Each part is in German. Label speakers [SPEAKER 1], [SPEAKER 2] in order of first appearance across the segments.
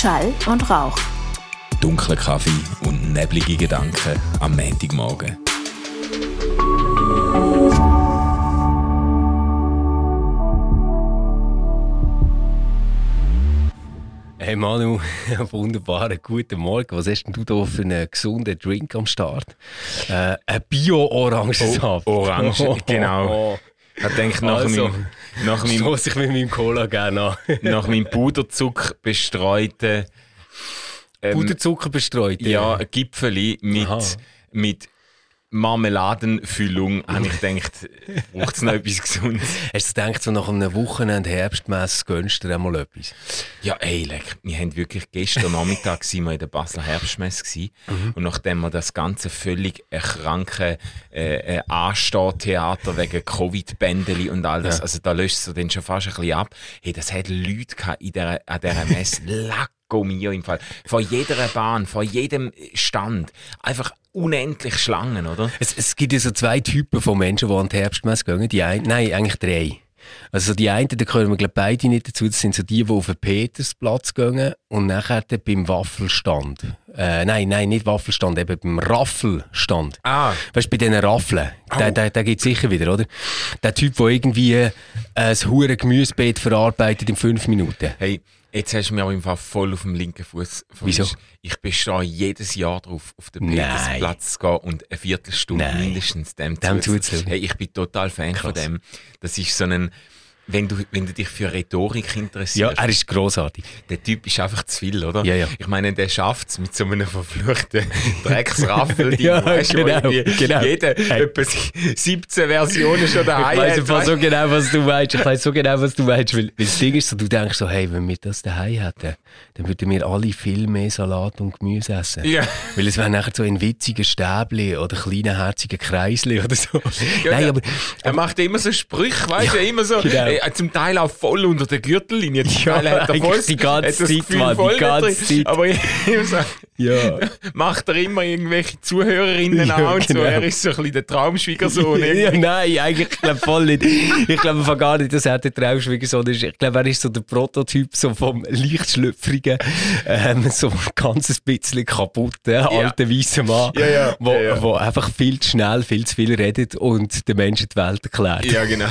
[SPEAKER 1] Schall und Rauch.
[SPEAKER 2] Dunkler Kaffee und neblige Gedanken am Montagmorgen.
[SPEAKER 3] Hey Manu, wunderbaren guten Morgen. Was hast denn du da für einen gesunden Drink am Start? Äh, ein Bio-Orangensaft.
[SPEAKER 2] Oh, Orange, genau. Ich denke, nach
[SPEAKER 3] Also,
[SPEAKER 2] meinem, nach meinem,
[SPEAKER 3] ich mit meinem Cola gerne an.
[SPEAKER 2] nach meinem Puderzucker bestreuten ähm,
[SPEAKER 3] Puderzucker bestreut.
[SPEAKER 2] ja, Gipfeli mit,
[SPEAKER 3] Aha.
[SPEAKER 2] mit Marmeladenfüllung, habe ich gedacht, braucht es noch etwas Gesundes?
[SPEAKER 3] Hast du gedacht, so nach einem Wochenende Herbstmess gönnst du dir einmal etwas?
[SPEAKER 2] Ja, ey, leck. Wir haben wirklich gestern Nachmittag waren wir in der Basler Herbstmesse
[SPEAKER 3] Mhm.
[SPEAKER 2] und nachdem wir das ganze völlig kranke äh, äh, Anstehtheater wegen Covid-Bändeli und all das,
[SPEAKER 3] Ja.
[SPEAKER 2] also da löst du dann schon fast ein bisschen ab. Hey, das hat Leute gehabt in der, an dieser Messe, Lacko mio im Fall. Vor jeder Bahn, vor jedem Stand. Einfach unendlich Schlangen, oder?
[SPEAKER 3] Es, es gibt ja so zwei Typen von Menschen, die an die Herbstmesse gehen. Die ein, nein, eigentlich drei. Also die einen, da gehören wir glaub, beide nicht dazu, das sind so die, die auf den Petersplatz gehen und nachher dann beim Waffelstand. Äh, nein, nein, nicht Waffelstand, eben beim Raffelstand.
[SPEAKER 2] Ah.
[SPEAKER 3] Weißt du, bei diesen Raffeln, da, da, da gibt es sicher wieder, oder? Der Typ, der irgendwie äh, ein hure Gemüsebeet verarbeitet in fünf Minuten.
[SPEAKER 2] Hey, jetzt hast du mich aber im Fall voll auf dem linken Fuß
[SPEAKER 3] Wieso?
[SPEAKER 2] Ich bestehe jedes Jahr darauf, auf den. Petersplatz zu gehen und eine Viertelstunde
[SPEAKER 3] Nein.
[SPEAKER 2] mindestens dem,
[SPEAKER 3] Dem
[SPEAKER 2] zu. Hey, ich bin total Fan von
[SPEAKER 3] Krass.
[SPEAKER 2] dem. Das ist so ein, wenn du, wenn du dich für Rhetorik
[SPEAKER 3] Ja,
[SPEAKER 2] interessierst,
[SPEAKER 3] er ist grossartig.
[SPEAKER 2] der Typ ist einfach zu viel, oder?
[SPEAKER 3] Ja, ja.
[SPEAKER 2] Ich meine, der schafft es mit so einem verfluchten Drecksraffel.
[SPEAKER 3] Ja,
[SPEAKER 2] weißt,
[SPEAKER 3] genau, genau.
[SPEAKER 2] Jeder
[SPEAKER 3] Hey.
[SPEAKER 2] etwa 17 Versionen schon daheim
[SPEAKER 3] Ich
[SPEAKER 2] hat,
[SPEAKER 3] einfach so genau, was du meinst. Ich weiss so genau, was du meinst. Weil, weil das Ding ist so, du denkst so, hey, wenn wir das daheim hätten, dann würden wir alle viel mehr Salat und Gemüse essen.
[SPEAKER 2] Ja.
[SPEAKER 3] Weil es wäre nachher so in witzigen Stäbli oder kleinen herzigen Kreisli oder so.
[SPEAKER 2] Ja,
[SPEAKER 3] Nein,
[SPEAKER 2] der-
[SPEAKER 3] aber
[SPEAKER 2] Er macht immer so Sprüche, weißt du, immer so,
[SPEAKER 3] genau.
[SPEAKER 2] äh, zum Teil auch voll unter der Gürtellinie. Zum
[SPEAKER 3] Ja,
[SPEAKER 2] Teil hat er voll,
[SPEAKER 3] die ganze Zeit, Mann, die ganze. Zeit.
[SPEAKER 2] Aber immer so,
[SPEAKER 3] ja.
[SPEAKER 2] macht er immer irgendwelche Zuhörerinnen
[SPEAKER 3] Ja,
[SPEAKER 2] an und so.
[SPEAKER 3] genau.
[SPEAKER 2] Er ist so ein bisschen der Traumschwiegersohn.
[SPEAKER 3] ja, nein, eigentlich ich glaub, voll nicht. Ich glaube einfach gar nicht, dass er der Traumschwiegersohn ist. Ich glaube, er ist so der Prototyp so vom leicht schlüpfrigen, ähm, so ein bisschen kaputten, alten, weißen Mann,
[SPEAKER 2] Ja, ja,
[SPEAKER 3] wo,
[SPEAKER 2] ja, ja.
[SPEAKER 3] wo einfach viel zu schnell, viel zu viel redet und den Menschen die Welt erklärt.
[SPEAKER 2] Ja, genau.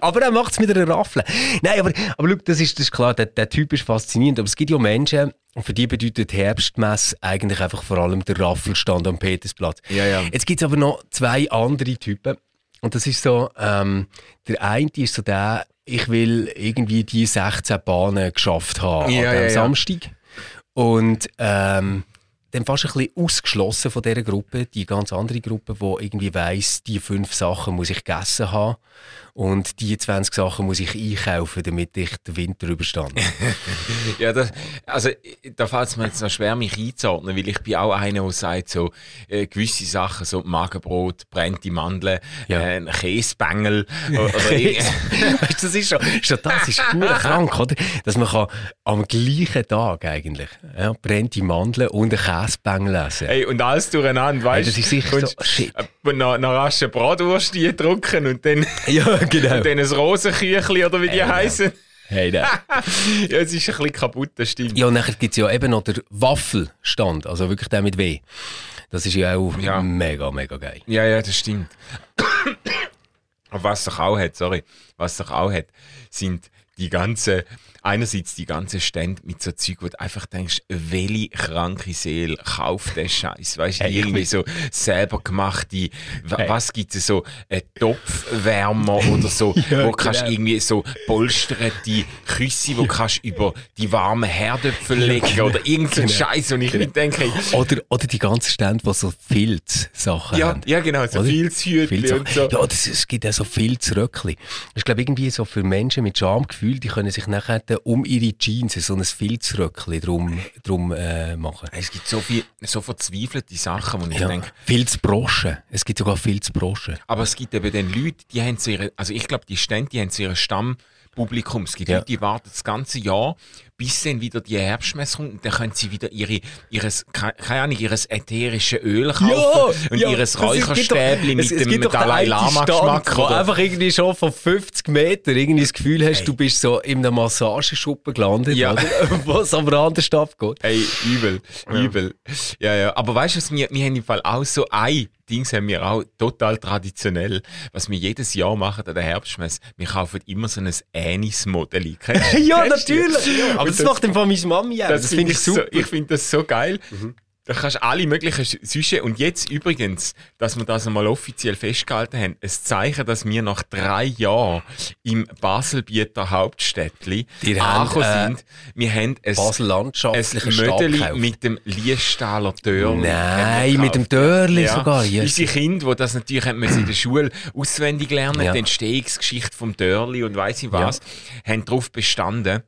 [SPEAKER 3] aber er macht es mit einer Raffel. Nein, aber, aber schau, das ist, das ist klar, der, der Typ ist faszinierend. Aber es gibt ja Menschen, und für die bedeutet Herbstmess eigentlich einfach vor allem der Raffelstand am Petersplatz.
[SPEAKER 2] Ja, ja.
[SPEAKER 3] Jetzt gibt es aber noch zwei andere Typen. Und das ist so, ähm, der eine ist so der, ich will irgendwie die 16 Bahnen geschafft haben
[SPEAKER 2] Ja, ja, ja.
[SPEAKER 3] Samstag. Und ähm, dann fast ein bisschen ausgeschlossen von dieser Gruppe, die ganz andere Gruppe, die irgendwie weiss, die fünf Sachen muss ich gegessen haben und die 20 Sachen muss ich einkaufen, damit ich den Winter überstand.
[SPEAKER 2] Ja, das, also da fällt es mir jetzt noch schwer, mich einzuordnen, weil ich bin auch einer, der sagt, so äh, gewisse Sachen, so Magenbrot, brennte Mandeln,
[SPEAKER 3] Ja.
[SPEAKER 2] äh, oder
[SPEAKER 3] weißt du, das ist schon, schon das ist gut krank, oder? Dass man kann am gleichen Tag eigentlich ja, brennte Mandeln und einen Käsebängel essen.
[SPEAKER 2] Hey, und alles durcheinander, weißt
[SPEAKER 3] das ist sicher so- shit.
[SPEAKER 2] Äh, noch, noch rasch eine Bratwurst drücken und dann,
[SPEAKER 3] Ja, genau.
[SPEAKER 2] und dann ein Rosenküchli oder wie die
[SPEAKER 3] Hey, ja.
[SPEAKER 2] heißen.
[SPEAKER 3] Hey, nein.
[SPEAKER 2] ja, es ist ein bisschen kaputt, das stimmt.
[SPEAKER 3] Ja, und nachher gibt es ja eben noch den Waffelstand, also wirklich der mit W. Das ist ja auch
[SPEAKER 2] Ja.
[SPEAKER 3] mega, mega geil.
[SPEAKER 2] Ja, ja, das stimmt. Aber was doch auch hat, sorry, was doch auch hat, sind die ganze, einerseits die ganze Stände mit so Zeug, wo du einfach denkst, welche kranke Seele kauft den Scheiß? Weißt du,
[SPEAKER 3] Hey,
[SPEAKER 2] irgendwie so selber gemachte,
[SPEAKER 3] Hey.
[SPEAKER 2] was gibt es so, ein Topfwärmer oder so,
[SPEAKER 3] Ja,
[SPEAKER 2] wo kannst
[SPEAKER 3] genau.
[SPEAKER 2] irgendwie so polsterte Küsse, wo kannst über die warmen Herdöpfel legen oder irgend so ein
[SPEAKER 3] Genau.
[SPEAKER 2] Scheiß, und ich mir denke, hey,
[SPEAKER 3] Oder, oder die ganzen Stände, die so Filzsachen
[SPEAKER 2] ja,
[SPEAKER 3] haben.
[SPEAKER 2] ja genau, so
[SPEAKER 3] Oder?
[SPEAKER 2] Filzhütchen und so.
[SPEAKER 3] Ja, das, es gibt auch so Filzröckli. Ich glaube, irgendwie so für Menschen mit Schamgefühl, die können sich nachher dann um ihre Jeans so ein Filzröckli drum, drum äh, machen.
[SPEAKER 2] Es gibt so viel, so verzweifelte Sachen, wo ich
[SPEAKER 3] Ja.
[SPEAKER 2] denke,
[SPEAKER 3] Filzbroschen. Es gibt sogar Filzbroschen.
[SPEAKER 2] aber es gibt eben dann Leute, die haben so ihre, also ich glaube, die Stände, die haben so ihre Stammpublikum. Es gibt
[SPEAKER 3] Ja.
[SPEAKER 2] Leute, die warten das ganze Jahr, bis dann wieder die Herbstmesse kommt und dann können sie wieder ihre, ihres, ke- keine Ahnung, ihres ätherischen Öl kaufen und ihres Räucherstäbli mit dem Dalai Lama Geschmack.
[SPEAKER 3] Wo einfach irgendwie schon von 50 Metern irgendwie das Gefühl hast,
[SPEAKER 2] Ey.
[SPEAKER 3] du bist so in einem Massageschuppen gelandet,
[SPEAKER 2] Ja.
[SPEAKER 3] oder? wo es aber anders abgeht.
[SPEAKER 2] Ey, übel, übel. Ja, ja. Aber weißt du, was wir, wir haben im Fall auch so ein Dings haben wir auch total traditionell, was wir jedes Jahr machen an der Herbstmesse. Wir kaufen immer so ein Anis-Modell.
[SPEAKER 3] Ja, natürlich. Aber das, macht dann von meiner Mami auch. Das,
[SPEAKER 2] find
[SPEAKER 3] finde ich super.
[SPEAKER 2] So, ich finde das so geil. Da kannst du alle möglichen Süsche. Und jetzt übrigens, dass wir das einmal offiziell festgehalten haben, ein Zeichen, dass wir nach drei Jahren im Baselbieter Hauptstädtli angekommen
[SPEAKER 3] äh,
[SPEAKER 2] sind. Wir haben ein,
[SPEAKER 3] Basel
[SPEAKER 2] ein
[SPEAKER 3] landschaftlicher
[SPEAKER 2] Mödeli mit dem Liestaler Dörli.
[SPEAKER 3] Nein, mit dem
[SPEAKER 2] gekauft.
[SPEAKER 3] Dörli sogar. Ja.
[SPEAKER 2] Unsere Kinder, die das natürlich haben müssen in der Schule auswendig lernen,
[SPEAKER 3] Ja.
[SPEAKER 2] die Entstehungsgeschichte vom Dörli und weiss ich was, haben darauf bestanden,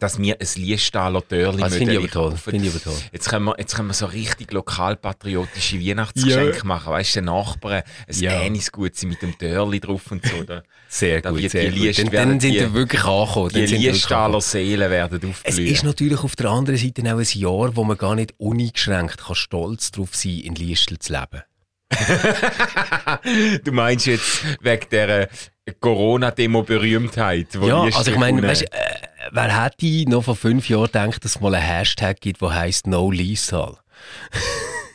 [SPEAKER 2] dass wir ein Liestaler Dörli
[SPEAKER 3] Das finde ich aber toll.
[SPEAKER 2] kaufen.
[SPEAKER 3] Finde ich aber toll.
[SPEAKER 2] Jetzt können, wir, jetzt können wir so richtig lokalpatriotische Weihnachtsgeschenke machen. Weißt du, den Nachbarn ein
[SPEAKER 3] Ja.
[SPEAKER 2] Änisgut mit dem Dörli drauf und so. Da,
[SPEAKER 3] Sehr
[SPEAKER 2] Da
[SPEAKER 3] gut,
[SPEAKER 2] wird
[SPEAKER 3] sehr
[SPEAKER 2] die
[SPEAKER 3] gut.
[SPEAKER 2] Liest-
[SPEAKER 3] Dann,
[SPEAKER 2] werden
[SPEAKER 3] dann sind
[SPEAKER 2] die-
[SPEAKER 3] wir wirklich angekommen.
[SPEAKER 2] die Liestaler. Seelen werden
[SPEAKER 3] Es
[SPEAKER 2] aufblühen.
[SPEAKER 3] ist natürlich auf der anderen Seite auch ein Jahr, wo man gar nicht uneingeschränkt kann stolz darauf sein in Liestel zu leben.
[SPEAKER 2] du meinst jetzt wegen der Corona-Demo-Berühmtheit? wo
[SPEAKER 3] Ja, also ich meine, weißt, äh, wer hätte noch vor fünf Jahren gedacht, dass es mal einen Hashtag gibt, der heisst No Liestal?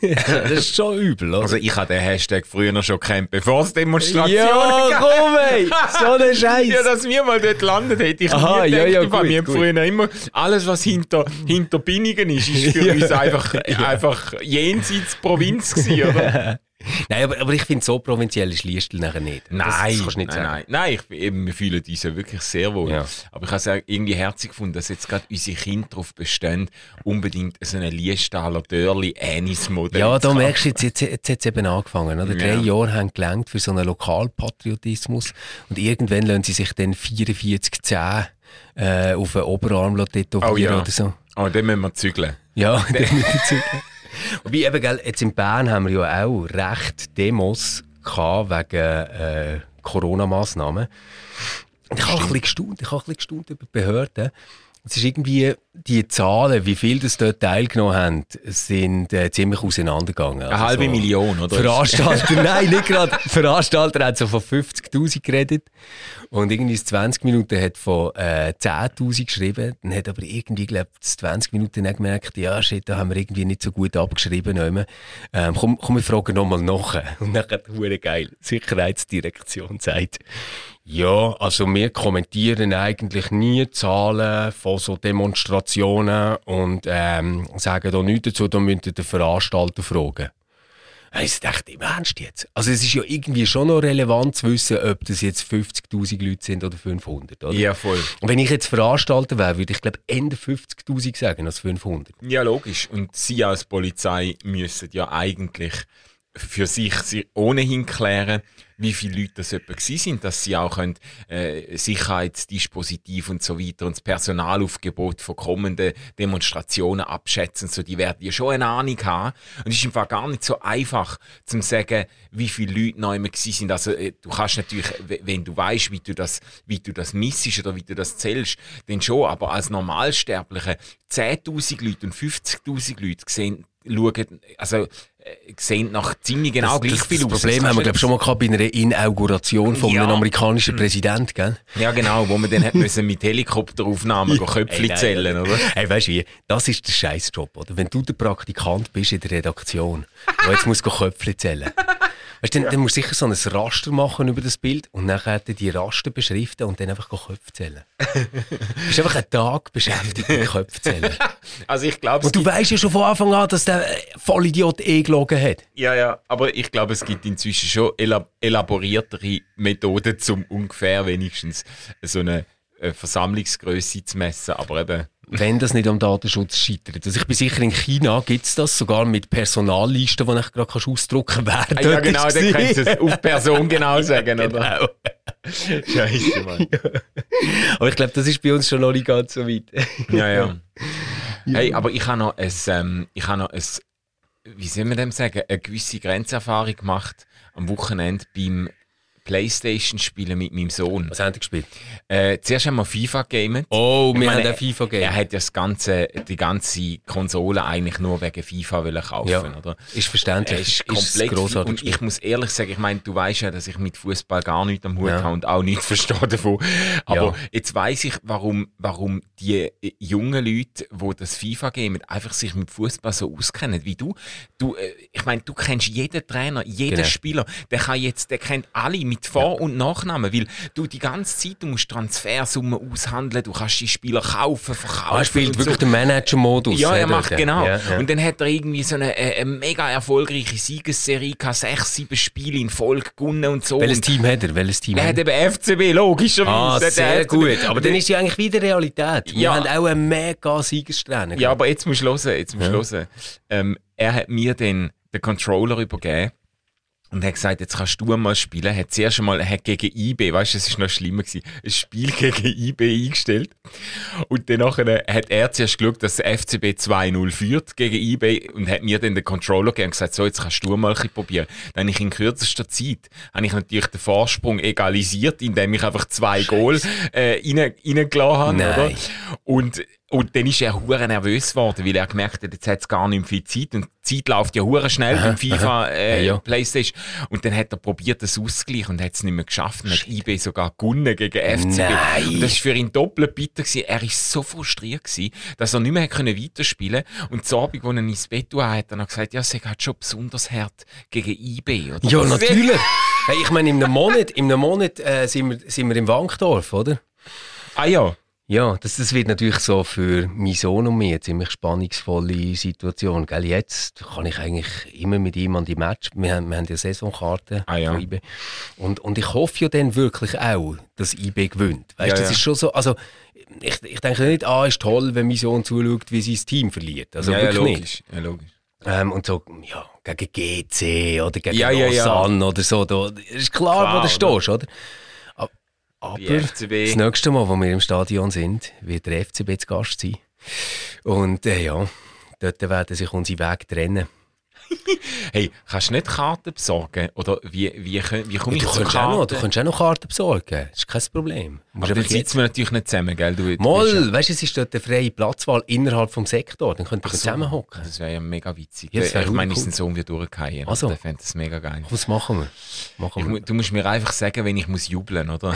[SPEAKER 3] das ist schon übel, oder?
[SPEAKER 2] Also ich habe den Hashtag früher noch schon gekannt, bevor es Demonstrationen
[SPEAKER 3] ja,
[SPEAKER 2] gab.
[SPEAKER 3] komm ey, so ein Scheiß.
[SPEAKER 2] Ja, dass wir mal dort landet, hätte ich
[SPEAKER 3] Aha,
[SPEAKER 2] nie
[SPEAKER 3] ja,
[SPEAKER 2] gedacht.
[SPEAKER 3] ja,
[SPEAKER 2] meine,
[SPEAKER 3] gut,
[SPEAKER 2] wir haben früher immer, alles was hinter, hinter Binnigen ist, ist für uns einfach, einfach jenseits Provinz gewesen, oder?
[SPEAKER 3] Nein, aber, aber ich finde, so provinziell ist Liestel nachher nicht. Das,
[SPEAKER 2] Nein,
[SPEAKER 3] das du nicht
[SPEAKER 2] nein, nein, nein, ich, eben, wir fühlen uns ja wirklich sehr wohl.
[SPEAKER 3] Ja.
[SPEAKER 2] Aber ich habe es irgendwie herzig gefunden, dass jetzt gerade unsere Kinder darauf bestehen, unbedingt so einen Liestaler Dörli Anis Modell
[SPEAKER 3] Ja, da merkst du, jetzt, jetzt, jetzt hat es eben angefangen. Oder? Drei
[SPEAKER 2] Ja.
[SPEAKER 3] Jahre haben gelangt für so einen Lokalpatriotismus und irgendwann lassen sie sich dann 4410 äh, auf den Oberarm tätowieren
[SPEAKER 2] Oh ja.
[SPEAKER 3] oder so.
[SPEAKER 2] Oh, dann müssen wir zügeln.
[SPEAKER 3] Ja, definitiv. Wobei eben, gell, jetzt in Bern haben wir ja auch recht Demos gehabt wegen äh, Corona-Massnahmen. Ich habe ein bisschen gestaunt, ich habe ein bisschen gestaunt über die Behörden. Es ist irgendwie, die Zahlen, wie viel das dort teilgenommen haben, sind äh, ziemlich auseinandergegangen.
[SPEAKER 2] Eine
[SPEAKER 3] Also
[SPEAKER 2] halbe
[SPEAKER 3] so-
[SPEAKER 2] Million, oder?
[SPEAKER 3] Veranstalter, nein, nicht gerade. Veranstalter hat so von 50.000 geredet. Und irgendwie das 20 Minuten hat von äh, 10.000 geschrieben. Dann hat aber irgendwie, glaube ich, 20 Minuten dann gemerkt, ja, shit, da haben wir irgendwie nicht so gut abgeschrieben. nicht Ähm, komm, komm, wir fragen nochmal nach. Und dann hat geil. Sicherheitsdirektion sagt, ja, also wir kommentieren eigentlich nie Zahlen von so Demonstrationen und ähm, sagen da nichts dazu, da müsst ihr den Veranstalter fragen. Ich dachte, im Ernst jetzt? Also es ist ja irgendwie schon noch relevant zu wissen, ob das jetzt 50'000 Leute sind oder 500, oder?
[SPEAKER 2] Ja, voll.
[SPEAKER 3] Und wenn ich jetzt Veranstalter wäre, würde ich glaube Ende 50'000 sagen als 500.
[SPEAKER 2] Ja, logisch. Und Sie als Polizei müssen ja eigentlich für sich ohnehin klären, wie viele Leute das etwa gewesen sind, dass sie auch können, äh, Sicherheitsdispositiv und so weiter und das Personalaufgebot von kommenden Demonstrationen abschätzen. So, die werden ja schon eine Ahnung haben. Und es ist im Fall gar nicht so einfach, zu sagen, wie viele Leute noch immer gewesen sind. Also, äh, du kannst natürlich, wenn du weißt, wie du das, wie du das missest oder wie du das zählst, dann schon. Aber als Normalsterbliche 10.000 Leute und 50.000 Leute sehen, schauen, also, sehen nach ziemlich genau gleich
[SPEAKER 3] das,
[SPEAKER 2] viel
[SPEAKER 3] das
[SPEAKER 2] aus.
[SPEAKER 3] Problem
[SPEAKER 2] Das
[SPEAKER 3] haben wir glaube
[SPEAKER 2] du
[SPEAKER 3] schon mal gehabt bei einer Inauguration von
[SPEAKER 2] Ja.
[SPEAKER 3] einem amerikanischen Präsidenten, gell?
[SPEAKER 2] Ja, genau, wo man dann hat müssen mit Helikopteraufnahmen. Köpfchen zählen, oder?
[SPEAKER 3] Hey, weißt du wie? Das ist der Scheißjob, oder? Wenn du der Praktikant bist in der Redaktion, der jetzt muss Köpfchen zählen. Weißt du, dann, dann musst du sicher so ein Raster machen über das Bild und nachher die Raster beschriften und dann einfach Köpfe zählen. du bist einfach einen Tag beschäftigt mit Köpfe zählen.
[SPEAKER 2] Also ich glaube,
[SPEAKER 3] Und du weißt ja schon von Anfang an, dass der äh, Vollidiot eh gelogen hat.
[SPEAKER 2] ja, ja, aber ich glaube, es gibt inzwischen schon elab elaboriertere Methoden, um ungefähr wenigstens so eine äh, Versammlungsgröße zu messen. Aber eben,
[SPEAKER 3] Wenn das nicht am Datenschutz scheitert. Also ich bin sicher, in China gibt es das, sogar mit Personallisten, die ich gerade ausdrucken kannst.
[SPEAKER 2] ah, ja genau, dann kannst du es auf Person genau sagen, oder?
[SPEAKER 3] Genau.
[SPEAKER 2] Scheiße, Mann.
[SPEAKER 3] Aber ich glaube, das ist bei uns schon noch nicht ganz so weit.
[SPEAKER 2] Ja, ja. Hey, aber ich habe noch ein, ähm, ich habe noch ein, wie soll man dem sagen, eine gewisse Grenzerfahrung gemacht am Wochenende beim Playstation spielen mit meinem Sohn.
[SPEAKER 3] Was haben die gespielt?
[SPEAKER 2] Äh, zuerst haben wir FIFA gamet.
[SPEAKER 3] Oh,
[SPEAKER 2] Ich
[SPEAKER 3] wir
[SPEAKER 2] meine,
[SPEAKER 3] haben auch FIFA gegeben.
[SPEAKER 2] Er hat ja das ganze, die ganze Konsole eigentlich nur wegen FIFA wollen kaufen,
[SPEAKER 3] Ja.
[SPEAKER 2] oder?
[SPEAKER 3] Ist
[SPEAKER 2] Er
[SPEAKER 3] verständlich.
[SPEAKER 2] ist komplett
[SPEAKER 3] grossartig
[SPEAKER 2] und ich muss ehrlich sagen, ich meine, du weißt ja, dass ich mit Fußball gar nichts am Hut
[SPEAKER 3] Ja.
[SPEAKER 2] habe und auch nichts verstehe davon. Aber
[SPEAKER 3] Ja.
[SPEAKER 2] jetzt weiß ich, warum, warum die äh, jungen Leute, die das FIFA geben, einfach sich mit Fußball so auskennen wie du. Du, äh, ich meine, du kennst jeden Trainer, jeden
[SPEAKER 3] Genau.
[SPEAKER 2] Spieler, der kann jetzt, der kennt alle mit Vor- und Nachnamen, weil du die ganze Zeit, du musst Transfersummen aushandeln, du kannst die Spieler kaufen, verkaufen.
[SPEAKER 3] Ah, er spielt wirklich
[SPEAKER 2] so.
[SPEAKER 3] den Manager-Modus.
[SPEAKER 2] Ja, er macht
[SPEAKER 3] dort.
[SPEAKER 2] genau.
[SPEAKER 3] Ja, ja.
[SPEAKER 2] Und dann hat er irgendwie so eine, äh, eine mega erfolgreiche Siegesserie gehabt, sechs, sieben Spiele in Folge gewonnen und so.
[SPEAKER 3] Welches
[SPEAKER 2] und
[SPEAKER 3] Team hat er? Welches Team
[SPEAKER 2] er
[SPEAKER 3] hat
[SPEAKER 2] eben FCB, logischerweise.
[SPEAKER 3] Ah, sehr gut. Aber dann ist ja eigentlich wieder Realität. Wir
[SPEAKER 2] Ja.
[SPEAKER 3] haben auch einen mega Siegessträhne.
[SPEAKER 2] Ja, aber jetzt musst du hören, jetzt musst du
[SPEAKER 3] Ja.
[SPEAKER 2] hören. Ähm, er hat mir den, den Controller übergeben und hat gesagt, jetzt kannst du mal spielen. Er hat zuerst einmal er hat gegen IB, weißt du, es ist noch schlimmer gewesen, ein Spiel gegen IB eingestellt. Und dann hat er zuerst geschaut, dass der FCB 2-0 führt gegen IB und hat mir dann den Controller gegeben und gesagt, so, jetzt kannst du mal ein probieren. Dann habe ich in kürzester Zeit, habe ich natürlich den Vorsprung egalisiert, indem ich einfach zwei Goal äh, rein, reingelassen habe,
[SPEAKER 3] Nein.
[SPEAKER 2] oder? Und, und dann ist er hure nervös geworden, weil er gemerkt hat, jetzt hat es gar nicht mehr viel Zeit. Und die Zeit läuft ja hure schnell im FIFA, äh,
[SPEAKER 3] Ja, ja.
[SPEAKER 2] Playstation. Und dann hat er probiert, das auszugleichen und hat es nicht mehr geschafft. Und hat IB sogar gewonnen gegen FCB.
[SPEAKER 3] Nein.
[SPEAKER 2] Und das war für ihn doppelt bitter. Gewesen. Er war so frustriert, gewesen, dass er nicht mehr können weiterspielen konnte. Und zu Abend, als er ins Bett war, hat er noch gesagt, ja, es hat schon besonders hart gegen IB. Oder?
[SPEAKER 3] Ja, natürlich. Hey, ich meine, in einem Monat, in einem Monat äh, sind, wir, sind wir im Wankdorf, oder?
[SPEAKER 2] Ah ja.
[SPEAKER 3] Ja, das, das wird natürlich so für meinen Sohn und mich eine ziemlich spannungsvolle Situation. Gell? Jetzt kann ich eigentlich immer mit ihm an die Match. Wir haben, wir haben ja Saisonkarten
[SPEAKER 2] Ah, ja.
[SPEAKER 3] IB. Und, und ich hoffe ja dann wirklich auch, dass IB gewinnt. Weißt,
[SPEAKER 2] Ja,
[SPEAKER 3] das
[SPEAKER 2] ja.
[SPEAKER 3] ist schon so. Also, ich, ich denke nicht, ah, ist toll, wenn mein Sohn zuschaut, wie sein Team verliert. Also
[SPEAKER 2] ja, ja,
[SPEAKER 3] wirklich nicht.
[SPEAKER 2] logisch. Ja, logisch.
[SPEAKER 3] Ähm, und so, ja, gegen GC oder gegen
[SPEAKER 2] Ja, ja, ja.
[SPEAKER 3] Lausanne oder so. Da, ist klar,
[SPEAKER 2] Klar,
[SPEAKER 3] wo du
[SPEAKER 2] oder?
[SPEAKER 3] stehst, oder? A- Aber das nächste Mal, wo wir im Stadion sind, wird der FCB zu Gast sein. Und äh, ja, dort werden sich unsere Wege trennen.
[SPEAKER 2] Hey, kannst du nicht Karten besorgen? Oder wie, wie, wie komme
[SPEAKER 3] Du
[SPEAKER 2] ich zu
[SPEAKER 3] kannst, auch noch, du
[SPEAKER 2] Karten?
[SPEAKER 3] kannst auch noch Karten besorgen. Das ist kein Problem. Du
[SPEAKER 2] Aber dann sitzen wir natürlich nicht zusammen, gell? Du, du
[SPEAKER 3] Moll, weißt du, es ist dort eine freie Platzwahl innerhalb vom Sektor. Dann könnt ihr
[SPEAKER 2] Ach so.
[SPEAKER 3] zusammenhocken.
[SPEAKER 2] Das wäre ja mega witzig.
[SPEAKER 3] Ja,
[SPEAKER 2] ich meine,
[SPEAKER 3] cool.
[SPEAKER 2] ist ein Sohn wie durchgehen.
[SPEAKER 3] Also.
[SPEAKER 2] Der fände das mega geil.
[SPEAKER 3] Was machen wir? Machen
[SPEAKER 2] Ich,
[SPEAKER 3] wir.
[SPEAKER 2] mu- du musst mir einfach sagen, wenn ich muss jubeln, oder?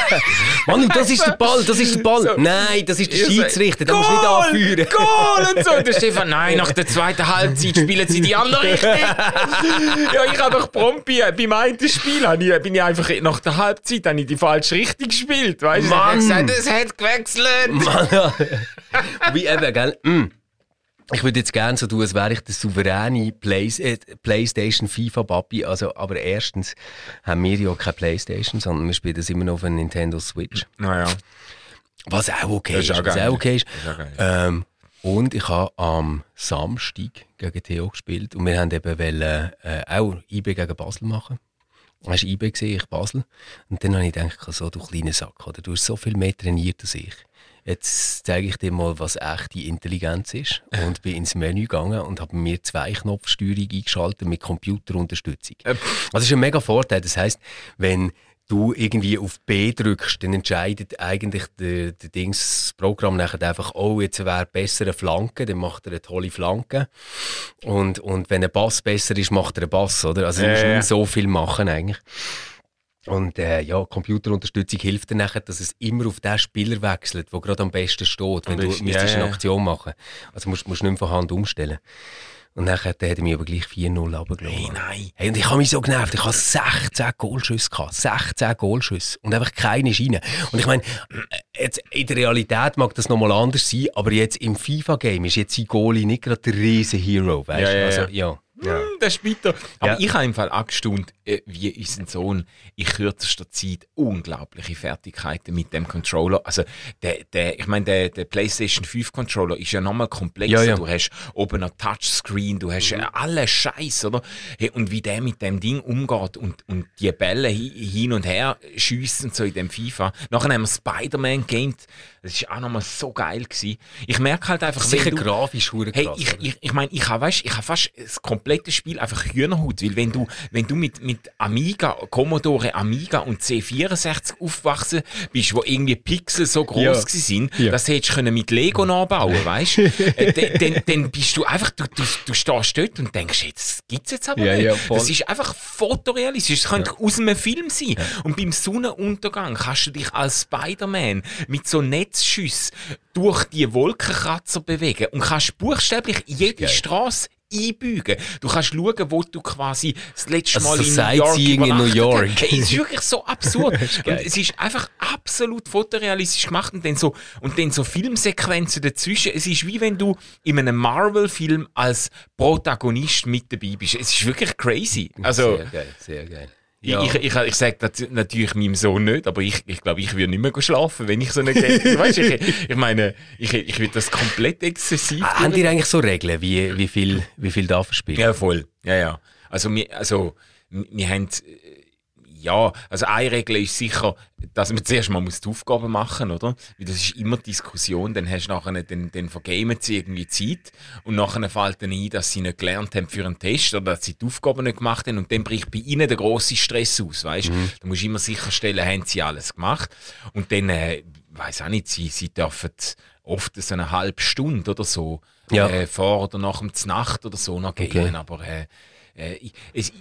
[SPEAKER 3] Manu, das ist der Ball, das ist der Ball.
[SPEAKER 2] So.
[SPEAKER 3] Nein, das ist der Schiedsrichter, den musst du nicht anführen.
[SPEAKER 2] Goal! Und so. Der Stefan, nein, nach der zweiten Halbzeit spielen sie die andere Richtung. ja, ich habe doch prompt bei, beim einen Spiel, ich, bin ich einfach nach der Halbzeit habe ich die falsche Richtung gespielt. Weißt du? Ich habe gesagt, es hat gewechselt.
[SPEAKER 3] Mann, ja. Wie eben, gell? Mm. Ich würde jetzt gerne so tun, als wäre ich der souveräne Play äh, PlayStation FIFA Papi. Also, aber erstens haben wir ja keine PlayStation, sondern wir spielen das immer noch auf einer Nintendo Switch.
[SPEAKER 2] Naja,
[SPEAKER 3] Was auch okay ist.
[SPEAKER 2] ist auch
[SPEAKER 3] was auch okay ist.
[SPEAKER 2] Ist auch.
[SPEAKER 3] Ähm, und ich habe am Samstag gegen Theo gespielt und wir haben eben wollen, äh, auch IB gegen Basel machen. Hast du IB gesehen, ich Basel. Und dann habe ich gedacht, so, du kleiner Sack, oder? du hast so viel mehr trainiert als ich. Jetzt zeige ich dir mal, was echte Intelligenz ist. Und bin ins Menü gegangen und habe mir zwei Knopfsteuerung eingeschaltet mit Computerunterstützung.
[SPEAKER 2] Äh,
[SPEAKER 3] Also das ist ein mega Vorteil. Das heißt, wenn du irgendwie auf B drückst, dann entscheidet eigentlich der, der Dings, das Programm nachher einfach, oh, jetzt wäre besser eine Flanke, dann macht er eine tolle Flanke. Und, und wenn ein Bass besser ist, macht er einen Bass, oder? Also du musst nicht so viel machen eigentlich. Und äh, ja, Computerunterstützung hilft dir nachher, dass es immer auf den Spieler wechselt, der gerade am besten steht, wenn du müsstest
[SPEAKER 2] ja,
[SPEAKER 3] eine. Aktion machen Also musst du nicht mehr von Hand umstellen. Und nachher hat er mich aber gleich 4-0 runtergelassen.
[SPEAKER 2] Hey, nein.
[SPEAKER 3] Hey, und ich habe mich so genervt. Ich habe 16 Goalschüsse gehabt. 16 Goalschüsse. Und einfach keine ist rein. Und ich meine, jetzt in der Realität mag das nochmal anders sein, aber jetzt im FIFA-Game ist jetzt sein Goalie nicht gerade der riesen Hero, weißt
[SPEAKER 2] Ja,
[SPEAKER 3] du?
[SPEAKER 2] ja,
[SPEAKER 3] also,
[SPEAKER 2] ja.
[SPEAKER 3] Ja. ja.
[SPEAKER 2] Hm, der bitter. Aber
[SPEAKER 3] Ja.
[SPEAKER 2] ich habe im Fall auch gestaunt, äh, wie unser Sohn in kürzester Zeit unglaubliche Fertigkeiten mit dem Controller. Also, der, der, ich meine, der, der PlayStation 5 Controller ist ja nochmal komplexer.
[SPEAKER 3] Ja.
[SPEAKER 2] Du hast oben noch Touchscreen, du hast äh, alle Scheiß, oder? Hey, und wie der mit dem Ding umgeht und, und die Bälle hi- hin und her schiessen, so in dem FIFA. Nachher haben wir Spider-Man gamed. Das ist auch nochmal so geil gewesen. Ich merke halt einfach,
[SPEAKER 3] Sicher
[SPEAKER 2] wenn du,
[SPEAKER 3] grafisch
[SPEAKER 2] Hey, ich, ich, ich meine, ich habe weißt, ich habe fast das komplette Spiel einfach Hühnerhaut. Weil wenn du, wenn du mit, mit Amiga, Commodore Amiga und C64 aufgewachsen bist, wo irgendwie Pixel so groß
[SPEAKER 3] Ja.
[SPEAKER 2] sind,
[SPEAKER 3] Ja.
[SPEAKER 2] das hättest du können mit Lego nachbauen, weißt du? Äh, dann- dann, bist du einfach, du, du, du stehst dort und denkst, jetzt gibt's jetzt aber
[SPEAKER 3] Ja,
[SPEAKER 2] nicht.
[SPEAKER 3] ja,
[SPEAKER 2] das ist einfach fotorealistisch. Es könnte aus einem Film sein. Und beim Sonnenuntergang kannst du dich als Spider-Man mit so Netzschüssen durch die Wolkenkratzer bewegen und kannst buchstäblich jede. Straße einbügen. Du kannst schauen, wo du quasi das letzte
[SPEAKER 3] Also
[SPEAKER 2] Mal
[SPEAKER 3] so
[SPEAKER 2] in New York
[SPEAKER 3] in New York.
[SPEAKER 2] hast. Es ist wirklich so absurd. es ist einfach absolut fotorealistisch gemacht und dann so, und dann so Filmsequenzen dazwischen. Es ist wie wenn du in einem Marvel-Film als Protagonist mit dabei bist. Es ist wirklich crazy. Also,
[SPEAKER 3] sehr geil, sehr geil.
[SPEAKER 2] Ich, ich, ich, ich sage das natürlich meinem Sohn nicht, aber ich, ich glaube, ich würde nicht mehr schlafen, wenn ich so eine Game. weißt, ich, ich meine, ich, ich würde das komplett exzessiv.
[SPEAKER 3] Ah, Haben die eigentlich so Regeln, wie, wie viel, wie viel darf er spielen?
[SPEAKER 2] Ja, voll. Ja, ja. Also, wir, also, wir haben, ja, also eine Regel ist sicher, dass man zuerst mal muss die Aufgaben machen, oder? Weil das ist immer Diskussion, dann hast du nachher, dann, dann vergamen sie irgendwie Zeit und nachher fällt dann ein, dass sie nicht gelernt haben für einen Test oder dass sie die Aufgaben nicht gemacht haben und dann bricht bei ihnen der grosse Stress aus, weißt?
[SPEAKER 3] Mhm.
[SPEAKER 2] Da musst du immer sicherstellen, haben sie alles gemacht und dann, äh, weiß auch nicht, sie, sie dürfen oft so eine halbe Stunde oder so
[SPEAKER 3] Ja.
[SPEAKER 2] äh, vor oder nach dem Nacht oder so noch geben,
[SPEAKER 3] Okay.
[SPEAKER 2] aber äh, äh, ich,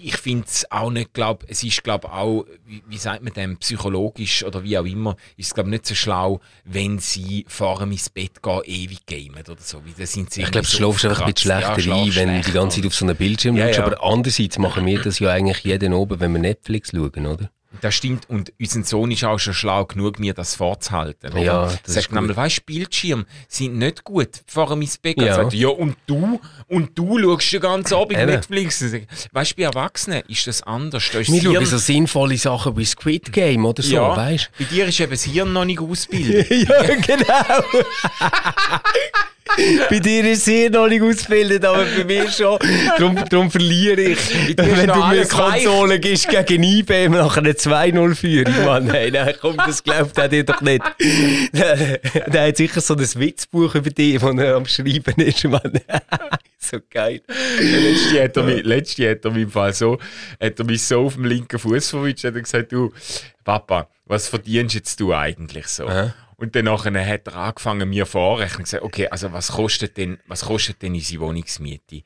[SPEAKER 2] ich finde es auch nicht, glaub, es ist glaube auch, wie, wie sagt man dem, psychologisch oder wie auch immer, ist es glaube nicht so schlau, wenn sie vor dem ins Bett gehen, ewig gamen oder so. Weil sind sie
[SPEAKER 3] Ich glaube,
[SPEAKER 2] irgendwie
[SPEAKER 3] du schläfst einfach ein bisschen schlechter
[SPEAKER 2] Ja,
[SPEAKER 3] ein, wenn du die ganze Zeit auf so einem Bildschirm
[SPEAKER 2] Ja,
[SPEAKER 3] schaust.
[SPEAKER 2] ja.
[SPEAKER 3] Aber andererseits machen wir das ja eigentlich jeden Abend, wenn wir Netflix schauen, oder?
[SPEAKER 2] Das stimmt. Und unser Sohn ist auch schon schlau genug, mir das vorzuhalten.
[SPEAKER 3] Ja, das ist
[SPEAKER 2] Sagt
[SPEAKER 3] gut.
[SPEAKER 2] nämlich, weißt du, Bildschirme sind nicht gut vor ins Bett.
[SPEAKER 3] Ja.
[SPEAKER 2] Sagt, ja, und du? Und du schaust den ganzen Abend
[SPEAKER 3] Eben.
[SPEAKER 2] Netflix. Weißt du, bei Erwachsenen ist das anders. Da ist
[SPEAKER 3] Wir schauen so sinnvolle Sachen wie Squid Game oder so,
[SPEAKER 2] ja,
[SPEAKER 3] weißt
[SPEAKER 2] Bei dir ist eben das Hirn noch nicht ausgebildet.
[SPEAKER 3] Ja, genau. bei dir ist sie noch nicht ausgebildet, aber bei mir schon. Darum, darum verliere ich. Wenn du mir. Konsole gibst gegen IBM nach einer 2-0-Führung, Mann. Hey, nein, komm, das glaubt er dir doch nicht. Der, hat sicher so ein Witzbuch über dich, das er am Schreiben ist, Mann. so geil.
[SPEAKER 2] letzte hat er mich, letzte hat er mich im Fall so, hat er mich so auf dem linken Fuß verwünscht, hat er gesagt, du, Papa, was verdienst jetzt du eigentlich so?
[SPEAKER 3] Aha.
[SPEAKER 2] Und dann nachher hat er angefangen, mir vorzurechnen und gesagt, okay, also was kostet denn, was kostet denn unsere Wohnungsmiete?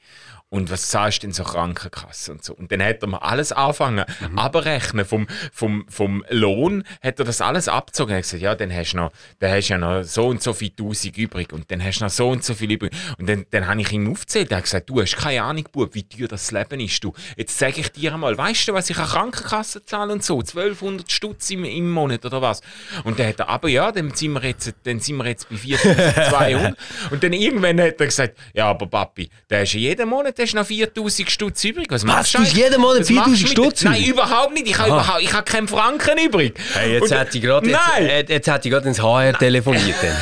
[SPEAKER 2] Und was zahlst denn so Krankenkasse und so? Und dann hat er mir alles angefangen, abrechnen vom, vom, vom Lohn, hat er das alles abgezogen. Er hat gesagt, ja, dann hast du noch, dann hast du ja noch so und so viel Tausend übrig und dann hast du noch so und so viel übrig. Und dann, dann habe ich ihm aufgezählt, er hat gesagt, du hast keine Ahnung, Bub, wie teuer das Leben ist, du. Jetzt sage ich dir einmal, weißt du, was ich an Krankenkasse zahle und so? 1200 Stutz im, im Monat oder was? Und dann hat er, aber ja, dann sind wir jetzt, dann sind wir jetzt bei 4200. und dann irgendwann hat er gesagt, ja, aber Papi, da hast du jeden Monat hast du noch 4000 Stutz übrig. Was, machst
[SPEAKER 3] du hast jeden Monat
[SPEAKER 2] was machst
[SPEAKER 3] 4000
[SPEAKER 2] du mit-
[SPEAKER 3] Stutz
[SPEAKER 2] Nein, überhaupt nicht. Ich habe überhaupt, ich habe keinen Franken übrig.
[SPEAKER 3] Hey, jetzt
[SPEAKER 2] Und-
[SPEAKER 3] hätte ich gerade jetzt,
[SPEAKER 2] Nein!
[SPEAKER 3] äh, jetzt hätte ich gerade ins HR telefoniert. Dann.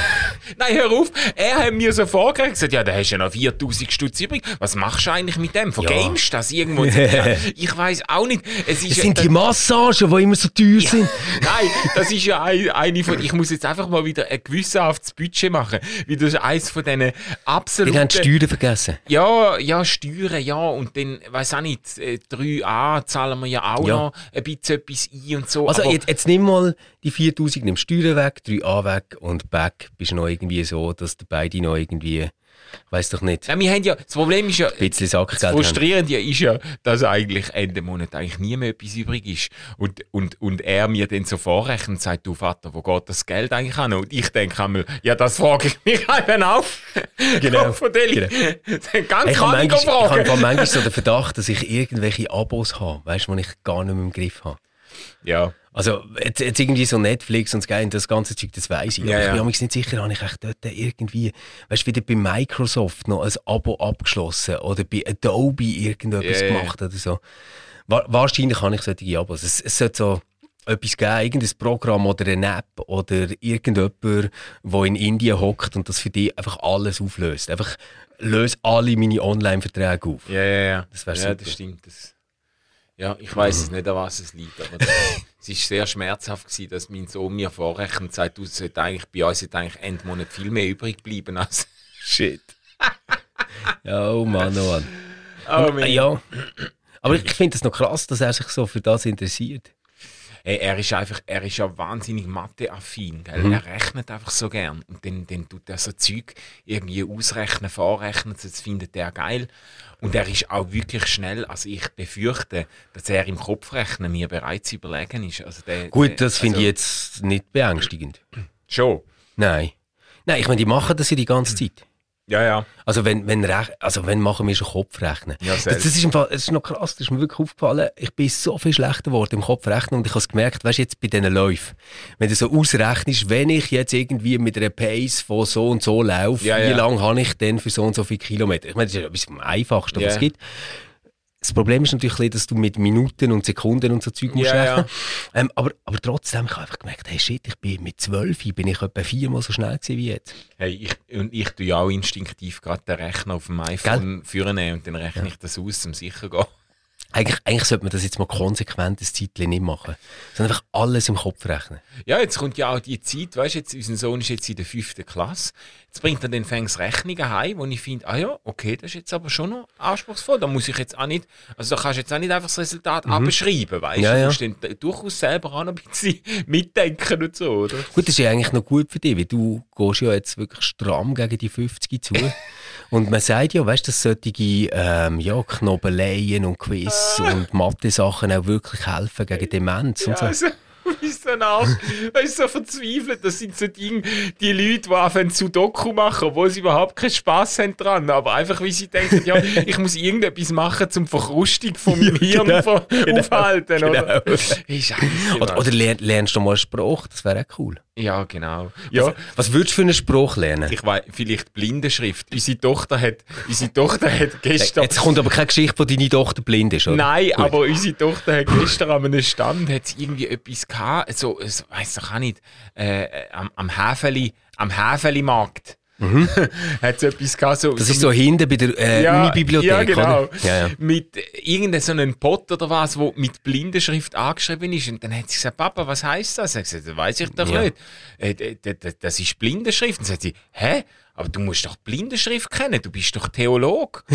[SPEAKER 2] Nein, hör auf. Er hat mir so vorgerechnet, gesagt, ja, da hast du ja noch 4000 Stutz übrig. Was machst du eigentlich mit dem? Vergamest du das irgendwo? ja, ich weiß auch nicht. Es ist
[SPEAKER 3] Das
[SPEAKER 2] ja-
[SPEAKER 3] sind die Massagen, die immer so teuer sind.
[SPEAKER 2] Nein, das ist ja ein, eine von. Ich muss jetzt einfach mal wieder ein gewissenhaftes Budget machen. Weil das ist eins von diesen absoluten.
[SPEAKER 3] Wir haben die Steuern vergessen.
[SPEAKER 2] Ja, ja, Steuern, ja. Und dann, weiß auch nicht, äh, 3a zahlen wir ja auch
[SPEAKER 3] Ja.
[SPEAKER 2] noch ein bisschen etwas ein und so.
[SPEAKER 3] Also jetzt, jetzt nimm mal die 4000, nimm Steuern weg, 3a weg und back bist du noch irgendwie so, dass die beide noch irgendwie, weiss doch nicht,
[SPEAKER 2] ja, wir haben ja, das Problem ist ja,
[SPEAKER 3] ein bisschen
[SPEAKER 2] Das
[SPEAKER 3] Sackgeld haben.
[SPEAKER 2] Frustrierende ist ja, dass eigentlich Ende Monat eigentlich nie mehr etwas übrig ist. Und, und, und er mir dann so vorrechnet und sagt, du Vater, wo geht das Geld eigentlich an? Und ich denke einmal, ja, das frage ich mich eben auch.
[SPEAKER 3] Genau,
[SPEAKER 2] Von
[SPEAKER 3] genau.
[SPEAKER 2] Ganz
[SPEAKER 3] Ich habe
[SPEAKER 2] manchmal
[SPEAKER 3] manchmal, ich habe manchmal so den Verdacht, dass ich irgendwelche Abos habe, weißt du, die ich gar nicht mehr im Griff habe.
[SPEAKER 2] Ja.
[SPEAKER 3] Also jetzt, jetzt irgendwie so Netflix und Sky und das ganze Zeug, das weiss ich.
[SPEAKER 2] Ja,
[SPEAKER 3] aber ich
[SPEAKER 2] ja.
[SPEAKER 3] bin mir nicht sicher, habe ich echt dort irgendwie, weißt du, wieder bei Microsoft noch ein Abo abgeschlossen oder bei Adobe irgendetwas
[SPEAKER 2] Ja, ja.
[SPEAKER 3] gemacht oder so. Wa wahrscheinlich habe ich solche Abos. Es, es sollte so etwas geben, irgendein Programm oder eine App oder irgendjemand, der in Indien hockt und das für dich einfach alles auflöst. Einfach löse alle meine Online-Verträge auf.
[SPEAKER 2] Ja, ja, ja.
[SPEAKER 3] Das wär
[SPEAKER 2] ja,
[SPEAKER 3] super.
[SPEAKER 2] das stimmt. Das, ja, ich weiß es nicht, an was es liegt, aber das, es ist sehr schmerzhaft gewesen, dass mein Sohn mir vorrechnet und sagt, du eigentlich, bei uns sollte eigentlich Ende Monat viel mehr übrig bleiben als...
[SPEAKER 3] Shit. ja, oh Mann, oh Mann.
[SPEAKER 2] Oh,
[SPEAKER 3] ja. Aber ich finde es noch krass, dass er sich so für das interessiert.
[SPEAKER 2] Hey, er ist einfach, er ist ja wahnsinnig Mathe-affin, gell?
[SPEAKER 3] Mhm.
[SPEAKER 2] Er rechnet einfach so gern. Und dann, dann tut er so Zeug irgendwie ausrechnen, vorrechnen, das findet er geil. Und er ist auch wirklich schnell. Also ich befürchte, dass er im Kopfrechnen mir bereits überlegen ist. Also der,
[SPEAKER 3] Gut, das finde ich
[SPEAKER 2] also,
[SPEAKER 3] jetzt nicht beängstigend.
[SPEAKER 2] Schon.
[SPEAKER 3] Nein. Nein, ich meine, die machen das ja die ganze Zeit.
[SPEAKER 2] Ja, ja.
[SPEAKER 3] Also wenn, wenn, also wenn machen wir schon Kopfrechnen.
[SPEAKER 2] Ja,
[SPEAKER 3] das, das, ist im Fall, das ist noch krass, das ist mir wirklich aufgefallen. Ich bin so viel schlechter geworden im Kopfrechnen und ich habe es gemerkt, weißt du, jetzt bei diesen Läufen, wenn du so ausrechnest, wenn ich jetzt irgendwie mit einer Pace von so und so laufe,
[SPEAKER 2] Ja,
[SPEAKER 3] wie
[SPEAKER 2] ja.
[SPEAKER 3] lange habe ich denn für so und so viele Kilometer? Ich meine, das ist ja etwas am einfachsten, was es gibt. Das Problem ist natürlich, dass du mit Minuten und Sekunden und so Zeug musst
[SPEAKER 2] Ja, ja.
[SPEAKER 3] rechnen. Ähm, aber, aber trotzdem, ich habe einfach gemerkt, hey shit, ich bin mit 12 bin ich etwa viermal so schnell gewesen wie jetzt.
[SPEAKER 2] Hey, ich, und ich tue ja auch instinktiv gerade den Rechner auf dem iPhone führen und dann rechne ich das aus, um sicher zu gehen.
[SPEAKER 3] Eigentlich, eigentlich sollte man das jetzt mal konsequent ein Zeitchen nicht machen, sondern einfach alles im Kopf rechnen.
[SPEAKER 2] Ja, jetzt kommt ja auch die Zeit, weißt du, jetzt, unser Sohn ist jetzt in der fünften Klasse. Jetzt bringt er dann fängs Rechnungen heim, wo ich finde, ah ja, okay, das ist jetzt aber schon noch anspruchsvoll. Da muss ich jetzt auch nicht, also da kannst du jetzt auch nicht einfach das Resultat abschreiben, weißt
[SPEAKER 3] Mhm. Ja,
[SPEAKER 2] du?
[SPEAKER 3] ja.
[SPEAKER 2] Du musst dann durchaus selber auch noch ein bisschen mitdenken und so, oder?
[SPEAKER 3] Gut, das ist ja eigentlich noch gut für dich, weil du gehst ja jetzt wirklich stramm gegen die 50 zu. und man sagt ja, weißt du, dass solche ähm, ja, Knobeleien und Quiz und Mathe-Sachen auch wirklich helfen gegen Demenz und so.
[SPEAKER 2] Ja, also, ist so Arsch, ist so verzweifelt. Das sind so Dinge, die Leute, die anfangen Sudoku machen, obwohl sie überhaupt keinen Spass haben dran, aber einfach, wie sie denken, ja, ich muss irgendetwas machen, zum Verkrustung vom Hirn
[SPEAKER 3] genau,
[SPEAKER 2] ver- aufhalten, oder?
[SPEAKER 3] genau.
[SPEAKER 2] Ist Scheiße,
[SPEAKER 3] Oder, oder lern, lernst du mal Spruch, das wäre auch cool.
[SPEAKER 2] Ja, genau. Ja,
[SPEAKER 3] Was, was würdest du für einen Spruch lernen?
[SPEAKER 2] ich weiß, vielleicht Blindenschrift. Unsere Tochter hat, unsere Tochter hat gestern...
[SPEAKER 3] Jetzt kommt aber keine Geschichte, wo deine Tochter blind ist, oder?
[SPEAKER 2] Nein,
[SPEAKER 3] Gut.
[SPEAKER 2] aber unsere Tochter hat gestern an einem Stand hat sie irgendwie etwas gehabt, so, so weiss ich auch nicht, äh, am, am Häfeli, am Häfeli-Markt. hat sie etwas gehabt, so,
[SPEAKER 3] Mhm. Das
[SPEAKER 2] so
[SPEAKER 3] ist so hinten bei der äh, Unibibliothek,
[SPEAKER 2] ja, genau.
[SPEAKER 3] oder? Ja, ja.
[SPEAKER 2] Mit irgendeinem so einem Pot oder was, wo mit Blindenschrift angeschrieben ist. Und dann hat sie gesagt, Papa, was heißt das? Ich gesagt, das weiß ich doch
[SPEAKER 3] Ja.
[SPEAKER 2] nicht. Äh, das ist Blindenschrift. Und dann sagt sie, hä? Aber du musst doch Blindenschrift kennen, du bist doch Theolog.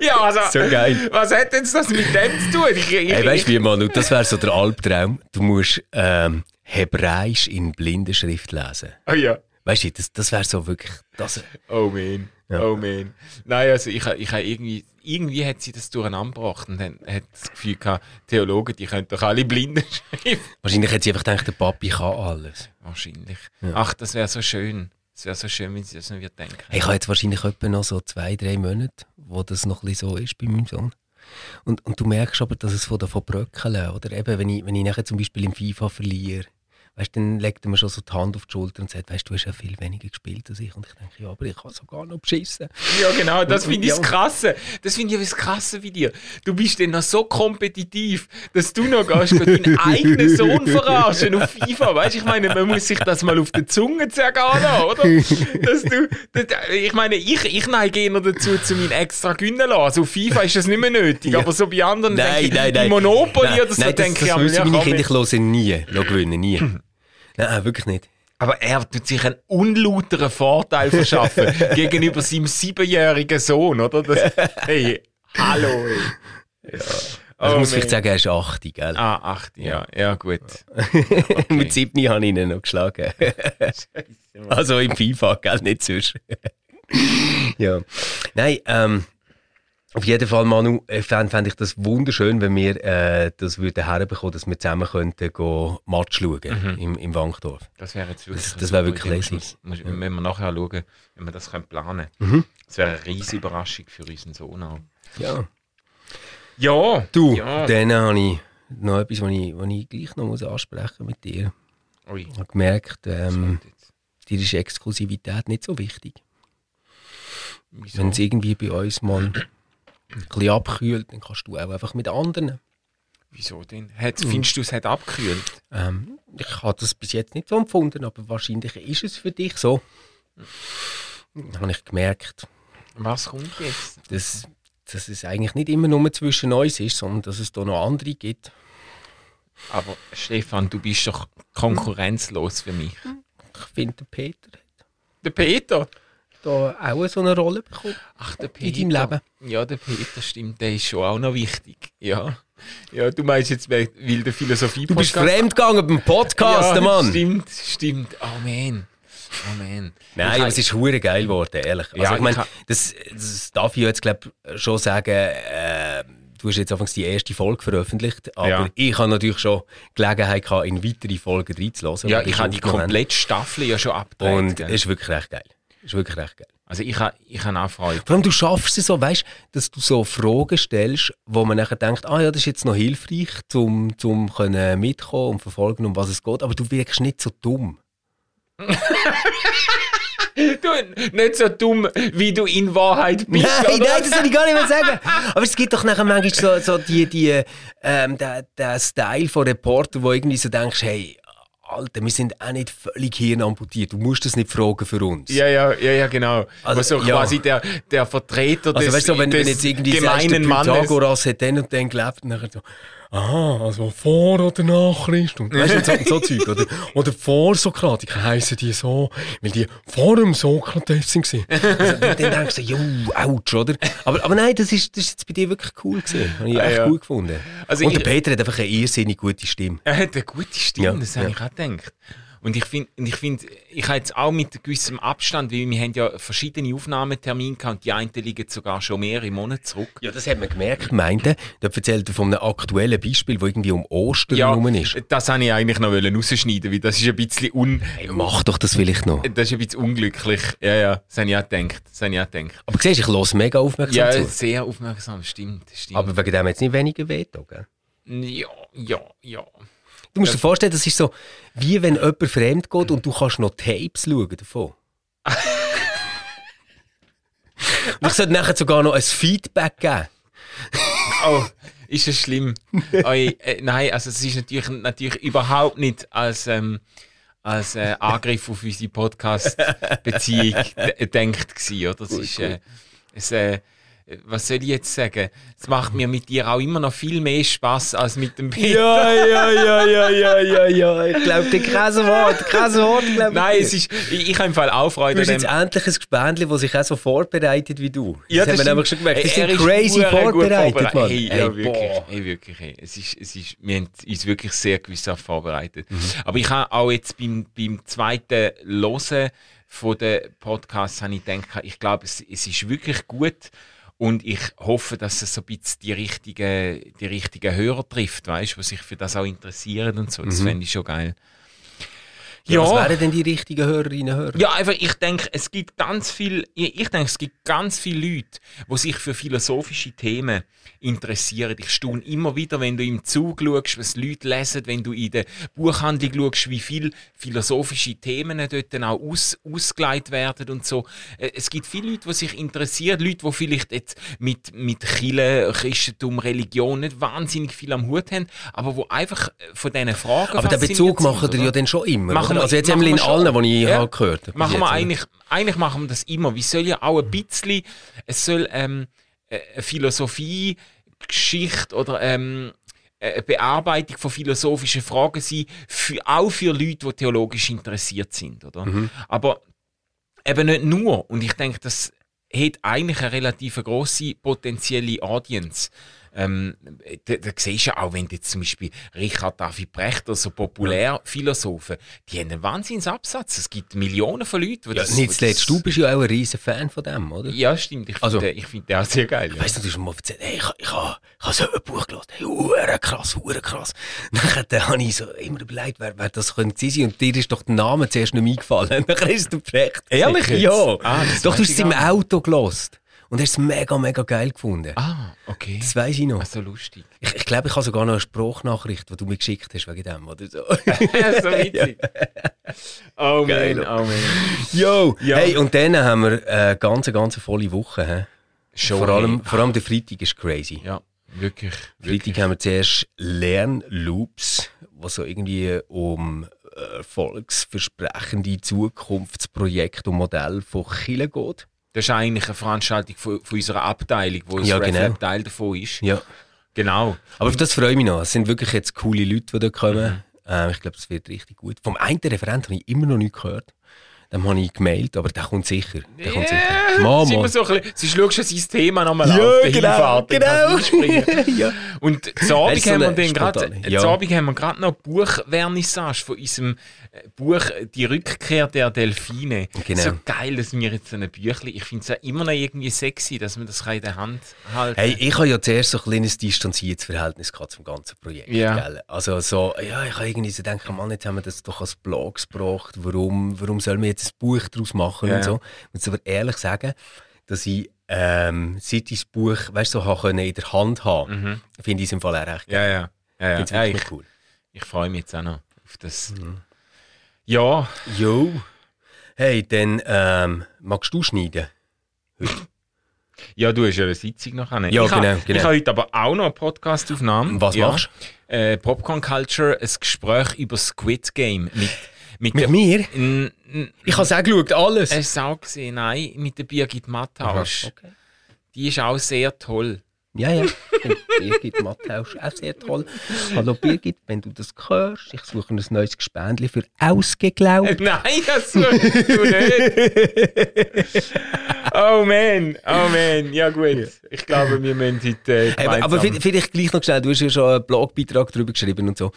[SPEAKER 2] Ja, also,
[SPEAKER 3] So geil.
[SPEAKER 2] was hat jetzt das mit dem zu tun? Ich, ich,
[SPEAKER 3] Hey, weißt du wie, Manu, das wäre so der Albtraum. Du musst ähm, Hebräisch in Blindenschrift lesen.
[SPEAKER 2] oh ja.
[SPEAKER 3] Weißt du, das, das wäre so wirklich. Das,
[SPEAKER 2] Oh man,
[SPEAKER 3] Ja.
[SPEAKER 2] oh man. Nein, also ich, ich irgendwie, irgendwie hat sie das durcheinander gebracht und dann hat das Gefühl gehabt, Theologen, die können doch alle blinden schreiben.
[SPEAKER 3] wahrscheinlich hat sie einfach gedacht, der Papi kann alles.
[SPEAKER 2] Wahrscheinlich. Ach, das wäre so schön. Es wäre so schön, wenn sie das noch wird denken.
[SPEAKER 3] Hey, ich habe jetzt wahrscheinlich etwa noch so zwei, drei Monate, wo das noch ein bisschen so ist bei meinem Sohn. Und, und du merkst aber, dass es von davon bröckeln, oder eben, wenn ich, wenn ich nachher zum Beispiel im FIFA verliere, weißt, dann legt er mir schon so die Hand auf die Schulter und sagt, weißt du, hast ja viel weniger gespielt als ich. Und ich denke, ja, aber ich habe sogar noch beschissen.
[SPEAKER 2] Ja, genau, das finde ich das
[SPEAKER 3] Ja.
[SPEAKER 2] Krasse. Das finde ich das Krasse wie dir. Du bist dann noch so kompetitiv, dass du noch gehst, deinen eigenen Sohn verarschen auf FIFA. Weißt du, ich meine, man muss sich das mal auf der Zunge zergehen oder? Dass du, das, ich meine, ich, ich neige eher dazu, zu meinen extra gönnen lassen. Also auf FIFA ist das nicht mehr nötig,
[SPEAKER 3] Ja.
[SPEAKER 2] aber so bei anderen
[SPEAKER 3] Nein,
[SPEAKER 2] denke
[SPEAKER 3] nein, nein.
[SPEAKER 2] Monopoly
[SPEAKER 3] nein,
[SPEAKER 2] oder so
[SPEAKER 3] nein, das,
[SPEAKER 2] denke
[SPEAKER 3] das
[SPEAKER 2] ich,
[SPEAKER 3] wissen
[SPEAKER 2] ja,
[SPEAKER 3] meine
[SPEAKER 2] komm,
[SPEAKER 3] Kinder, ich höre nie, lass gewinnen, nie. Nein, wirklich nicht.
[SPEAKER 2] Aber er tut sich einen unlauteren Vorteil verschaffen gegenüber seinem siebenjährigen Sohn, oder? Das, hey, hallo. Ey.
[SPEAKER 3] Also ich
[SPEAKER 2] Oh,
[SPEAKER 3] muss vielleicht
[SPEAKER 2] man.
[SPEAKER 3] sagen, er ist 80, gell?
[SPEAKER 2] Ah, acht, ja, ja, gut.
[SPEAKER 3] Mit 7 habe ich ihn noch geschlagen. also im FIFA, gell? Nicht sonst. ja. Nein, ähm, auf jeden Fall, Manu, äh, fände fänd ich das wunderschön, wenn wir äh, das würden herbekommen, dass wir zusammen könnten go Match schauen im, im Wankdorf.
[SPEAKER 2] Das wäre jetzt wirklich.
[SPEAKER 3] Das- das wäre wirklich.
[SPEAKER 2] Muss- muss- Wenn wir nachher schauen, wenn wir das können planen
[SPEAKER 3] Mhm.
[SPEAKER 2] können. Das wäre eine riesige Überraschung für unseren Sohn auch.
[SPEAKER 3] Ja.
[SPEAKER 2] Ja,
[SPEAKER 3] Du,
[SPEAKER 2] Ja.
[SPEAKER 3] dann habe ich noch etwas, was ich, was ich gleich noch muss ansprechen mit dir.
[SPEAKER 2] Ui,
[SPEAKER 3] Ich habe gemerkt, ähm, dir ist Exklusivität nicht so wichtig. Wenn es irgendwie bei uns mal ein bisschen abkühlt, dann kannst du auch einfach mit anderen.
[SPEAKER 2] Wieso denn? Hat, Findest du, es hat abgekühlt?
[SPEAKER 3] Ähm, ich habe das bis jetzt nicht so empfunden, aber wahrscheinlich ist es für dich so. Dann habe ich gemerkt,
[SPEAKER 2] Was kommt jetzt?
[SPEAKER 3] dass, dass es eigentlich nicht immer nur zwischen uns ist, sondern dass es da noch andere gibt.
[SPEAKER 2] Aber Stefan, du bist doch konkurrenzlos für mich.
[SPEAKER 3] Ich finde, der Peter
[SPEAKER 2] Der Peter?
[SPEAKER 3] Da auch so eine Rolle bekommen
[SPEAKER 2] Ach, der
[SPEAKER 3] in deinem Leben?
[SPEAKER 2] Ja, der Peter, stimmt, der ist schon auch noch wichtig. Ja. Ja, du meinst jetzt, weil der Philosophie
[SPEAKER 3] Du bist fremdgegangen beim Podcast,
[SPEAKER 2] ja,
[SPEAKER 3] Mann.
[SPEAKER 2] Stimmt, stimmt. Amen. Amen.
[SPEAKER 3] Nein,
[SPEAKER 2] Ich
[SPEAKER 3] aber es ist hure geil geworden, ehrlich. Also
[SPEAKER 2] Ja,
[SPEAKER 3] ich meine,
[SPEAKER 2] ich
[SPEAKER 3] das, das darf ich jetzt glaub, schon sagen, äh, du hast jetzt anfangs die erste Folge veröffentlicht, aber
[SPEAKER 2] Ja.
[SPEAKER 3] ich habe natürlich schon Gelegenheit gehabt, in weitere Folgen reinzulassen.
[SPEAKER 2] ja, ich habe die komplette Staffel ja schon abgedreht.
[SPEAKER 3] Und es ist wirklich recht geil. Ist wirklich recht geil.
[SPEAKER 2] Also ich habe ich habe auch Freude.
[SPEAKER 3] Vor allem, du schaffst es so, weißt dass du so Fragen stellst, wo man nachher denkt, ah ja, das ist jetzt noch hilfreich, um zum können mitkommen und verfolgen, um was es geht, aber du wirkst nicht so dumm.
[SPEAKER 2] Du, nicht so dumm, wie du in Wahrheit bist.
[SPEAKER 3] Nein,
[SPEAKER 2] oder?
[SPEAKER 3] nein, das will ich gar nicht mehr sagen. Aber es gibt doch nachher manchmal so, so die, die, ähm, der, der Style von Reporter, wo irgendwie so denkst, hey, Alter, wir sind auch nicht völlig hirnamputiert. Du musst das nicht fragen für uns.
[SPEAKER 2] Ja, ja, ja, ja, genau.
[SPEAKER 3] Also,
[SPEAKER 2] Also,
[SPEAKER 3] ja.
[SPEAKER 2] quasi der, der Vertreter
[SPEAKER 3] Also
[SPEAKER 2] des,
[SPEAKER 3] weißt du, wenn, wenn jetzt irgendwie sagst,
[SPEAKER 2] Mannes.
[SPEAKER 3] Pythagoras hat dann und dann gelebt, und nachher so, aha, also vor oder nach Christus. Weißt du, so, so Zeug. Oder, oder vor Sokratiker heissen die so, weil die vor dem Sokrates waren. Also, dann denkst du, jo, ouch, oder? Aber, aber nein, das ist, das ist jetzt bei dir wirklich cool gewesen. Habe ich
[SPEAKER 2] Ah,
[SPEAKER 3] echt
[SPEAKER 2] ja.
[SPEAKER 3] gut gefunden.
[SPEAKER 2] Also
[SPEAKER 3] und der
[SPEAKER 2] ich-
[SPEAKER 3] Peter hat einfach eine irrsinnig gute Stimme.
[SPEAKER 2] Er hat eine gute Stimme,
[SPEAKER 3] Ja,
[SPEAKER 2] das habe
[SPEAKER 3] ja.
[SPEAKER 2] ich auch gedacht. Und ich finde, ich, find, ich habe jetzt auch mit gewissem Abstand, weil wir haben ja verschiedene Aufnahmetermine gehabt und die einen liegen sogar schon mehrere Monate zurück.
[SPEAKER 3] Ja, das hat man gemerkt, meinte. Da erzählt er von einem aktuellen Beispiel, wo irgendwie um Ostern herum ist.
[SPEAKER 2] das habe ich eigentlich noch rausschneiden weil das ist ein bisschen, un,
[SPEAKER 3] Hey, mach doch das vielleicht noch.
[SPEAKER 2] das ist ein bisschen unglücklich. Ja, ja, das habe ich auch gedacht. Das habe ich auch gedacht.
[SPEAKER 3] Aber siehst, ich höre mega aufmerksam
[SPEAKER 2] Ja,
[SPEAKER 3] zu.
[SPEAKER 2] sehr aufmerksam, stimmt. stimmt.
[SPEAKER 3] Aber wegen dem jetzt nicht weniger wehtun, gell?
[SPEAKER 2] ja, ja, ja.
[SPEAKER 3] Du musst dir vorstellen, das ist so, wie wenn jemand fremd geht und du kannst noch Tapes schauen davon. und ich sollte nachher sogar noch ein Feedback geben.
[SPEAKER 2] Oh, ist es schlimm? Oi, äh, nein, also es ist natürlich, natürlich überhaupt nicht als, ähm, als äh, Angriff auf unsere Podcast-Beziehung denkt gewesen, oder? Es ist, äh, es, äh, was soll ich jetzt sagen? Es macht mir mit dir auch immer noch viel mehr Spaß als mit dem Peter.
[SPEAKER 3] Ja, ja, ja, ja, ja, ja, ja. Ich glaube, der krasse Wort, krasse Wort, glaube
[SPEAKER 2] Nein, es ist, ich, ich habe im Fall auch Freude
[SPEAKER 3] Du hast
[SPEAKER 2] an
[SPEAKER 3] jetzt endlich ein Gespendli, das sich auch so vorbereitet wie du.
[SPEAKER 2] Ja,
[SPEAKER 3] das,
[SPEAKER 2] das
[SPEAKER 3] haben wir nämlich schon gemerkt. Die
[SPEAKER 2] Er
[SPEAKER 3] sind
[SPEAKER 2] ist
[SPEAKER 3] crazy
[SPEAKER 2] gut
[SPEAKER 3] vorbereitet, Mann.
[SPEAKER 2] Hey, ja,
[SPEAKER 3] Hey,
[SPEAKER 2] wirklich. Hey, wirklich hey. Es ist, es ist, wir haben uns wirklich sehr gewissenhaft vorbereitet.
[SPEAKER 3] Mhm.
[SPEAKER 2] Aber ich habe auch jetzt beim, beim zweiten Hören von den Podcasts habe ich gedacht, ich glaube, es, es ist wirklich gut. Und ich hoffe, dass es so ein bisschen die richtigen, die richtigen Hörer trifft, weißt die sich für das auch interessieren und so. Das fände ich schon geil.
[SPEAKER 3] Ja, was wären denn die richtigen Hörerinnen und Hörer?
[SPEAKER 2] Ja, einfach, ich denke, es gibt ganz viel, ich denke, es gibt ganz viele Leute, die sich für philosophische Themen interessieren. Ich staune immer wieder, wenn du im Zug schaust, was Leute lesen, wenn du in der Buchhandlung schaust, wie viele philosophische Themen dort dann auch aus, ausgelegt werden und so. Äh, Es gibt viele Leute, die sich interessieren, Leute, die vielleicht jetzt mit, mit Kirche, Christentum, Religion nicht wahnsinnig viel am Hut haben, aber die einfach äh, von diesen Fragen
[SPEAKER 3] Aber den Bezug machen
[SPEAKER 2] oder?
[SPEAKER 3] ja dann schon immer.
[SPEAKER 2] Machen wir-
[SPEAKER 3] also jetzt
[SPEAKER 2] machen
[SPEAKER 3] in allen, die ich
[SPEAKER 2] Ja.
[SPEAKER 3] habe gehört habe.
[SPEAKER 2] Machen wir eigentlich, eigentlich machen wir das immer. Wir sollen ja auch ein bisschen, es soll ähm, äh, eine Philosophie, Geschichte oder ähm, eine Bearbeitung von philosophischen Fragen sein, für, auch für Leute, die theologisch interessiert sind. Oder? Aber eben nicht nur. Und ich denke, das hat eigentlich eine relativ grosse potenzielle Audience. Ähm, da, da siehst du ja auch, wenn du jetzt zum Beispiel Richard David Brecht oder so Populärphilosophen, die haben einen Wahnsinnsabsatz. Es gibt Millionen von Leuten, die
[SPEAKER 3] Ja,
[SPEAKER 2] das...
[SPEAKER 3] nicht zuletzt, du bist ja auch ein riesen Fan von dem, oder?
[SPEAKER 2] Ja, stimmt. Ich
[SPEAKER 3] Also-
[SPEAKER 2] finde ich find den auch sehr geil. Ja.
[SPEAKER 3] Weißt du, du hast mir mal erzählt, hey, ich, ich, ich habe so ein Buch gelesen, hey, hure krass, hure krass. Nachher dann habe ich so immer überlegt, wer, wer das könnte sein und dir ist doch der Name zuerst nicht eingefallen. Nachher ist der Brecht.
[SPEAKER 2] Ehrlich?
[SPEAKER 3] Ja.
[SPEAKER 2] Ah,
[SPEAKER 3] doch, du hast es im. Auto gelost und hast es mega, mega geil gefunden.
[SPEAKER 2] Ah, okay.
[SPEAKER 3] Das weiss ich noch.
[SPEAKER 2] Also lustig.
[SPEAKER 3] Ich, ich glaube, ich habe sogar noch eine Sprachnachricht, die du mir geschickt hast wegen dem, oder so.
[SPEAKER 2] so witzig. Oh
[SPEAKER 3] Geil.
[SPEAKER 2] man, oh man.
[SPEAKER 3] Yo!
[SPEAKER 2] Ja.
[SPEAKER 3] Hey, und dann haben wir eine ganz, ganz volle Woche. He?
[SPEAKER 2] Schon,
[SPEAKER 3] Vor, allem,
[SPEAKER 2] hey.
[SPEAKER 3] vor allem der Freitag ist crazy.
[SPEAKER 2] Ja, wirklich.
[SPEAKER 3] Freitag haben wir zuerst Lernloops, was so irgendwie um äh, erfolgsversprechende Zukunftsprojekte und Modelle von Chile geht.
[SPEAKER 2] Das ist eigentlich eine Veranstaltung von, von unserer Abteilung, wo
[SPEAKER 3] Ja,
[SPEAKER 2] das
[SPEAKER 3] genau.
[SPEAKER 2] Teil davon ist.
[SPEAKER 3] Ja.
[SPEAKER 2] Genau.
[SPEAKER 3] Aber auf das freue ich mich noch. Es sind wirklich jetzt coole Leute, die da kommen.
[SPEAKER 2] Mhm.
[SPEAKER 3] Äh, ich glaube, es wird richtig gut. Vom einen Referent habe ich immer noch nichts gehört. dem habe ich gemeldet, aber der kommt sicher. Der kommt
[SPEAKER 2] Ja,
[SPEAKER 3] sicher. Mama.
[SPEAKER 2] sind wir so ein bisschen, sie schaust schon sein Thema nochmal
[SPEAKER 3] Ja,
[SPEAKER 2] auf der
[SPEAKER 3] genau,
[SPEAKER 2] Hinfahrt, einspringen.
[SPEAKER 3] ja.
[SPEAKER 2] Und zu Abend haben wir
[SPEAKER 3] spontane-
[SPEAKER 2] zu
[SPEAKER 3] ja.
[SPEAKER 2] Abend haben wir gerade noch Buchvernissage von unserem äh, Buch «Die Rückkehr der Delfine».
[SPEAKER 3] Genau.
[SPEAKER 2] So geil, dass wir jetzt so ein Büchlein, ich finde es ja immer noch irgendwie sexy, dass man das kann in der Hand halten
[SPEAKER 3] Hey, ich habe ja zuerst so ein kleines distanziertes Verhältnis zum ganzen Projekt.
[SPEAKER 2] Ja.
[SPEAKER 3] Gell? Also so, ja, ich habe irgendwie so gedacht, Mann, jetzt haben wir das doch als Blogs gebracht, warum, warum sollen wir jetzt ein Buch daraus machen
[SPEAKER 2] Ja.
[SPEAKER 3] und so. Ich muss aber ehrlich sagen, dass ich ähm, seit ich das Buch, weißt du, so habe in der Hand haben, finde ich es im Fall auch recht
[SPEAKER 2] Ja, ja. ja, ja. Ja
[SPEAKER 3] wirklich
[SPEAKER 2] ich
[SPEAKER 3] cool.
[SPEAKER 2] ich freue mich jetzt auch noch auf das.
[SPEAKER 3] Mhm.
[SPEAKER 2] Ja,
[SPEAKER 3] Jo. Hey, dann ähm, magst du schneiden?
[SPEAKER 2] ja, du hast ja eine Sitzung noch. nicht?
[SPEAKER 3] Ja,
[SPEAKER 2] ich habe,
[SPEAKER 3] genau, genau.
[SPEAKER 2] Ich habe heute aber auch noch eine Podcast-Aufnahme.
[SPEAKER 3] Was
[SPEAKER 2] ja.
[SPEAKER 3] machst
[SPEAKER 2] Äh, Popcorn Culture, ein Gespräch über Squid Game mit, mit,
[SPEAKER 3] Mit mir?
[SPEAKER 2] N- n-
[SPEAKER 3] Ich habe es auch geschaut, alles.
[SPEAKER 2] Es auch gesehen? Nein, mit der Birgit Mattausch.
[SPEAKER 3] okay.
[SPEAKER 2] Die ist auch sehr toll.
[SPEAKER 3] Ja, ja. Birgit Matthaus auch sehr toll. Hallo Birgit, wenn du das hörst, ich suche ein neues Gespendli für ausgeglaubt.
[SPEAKER 2] Nein, das suchst du nicht. oh man, oh man. Ja gut, ich glaube, wir müssen heute äh,
[SPEAKER 3] Hey, aber aber vielleicht gleich noch schnell, du hast ja schon einen Blogbeitrag darüber geschrieben und so.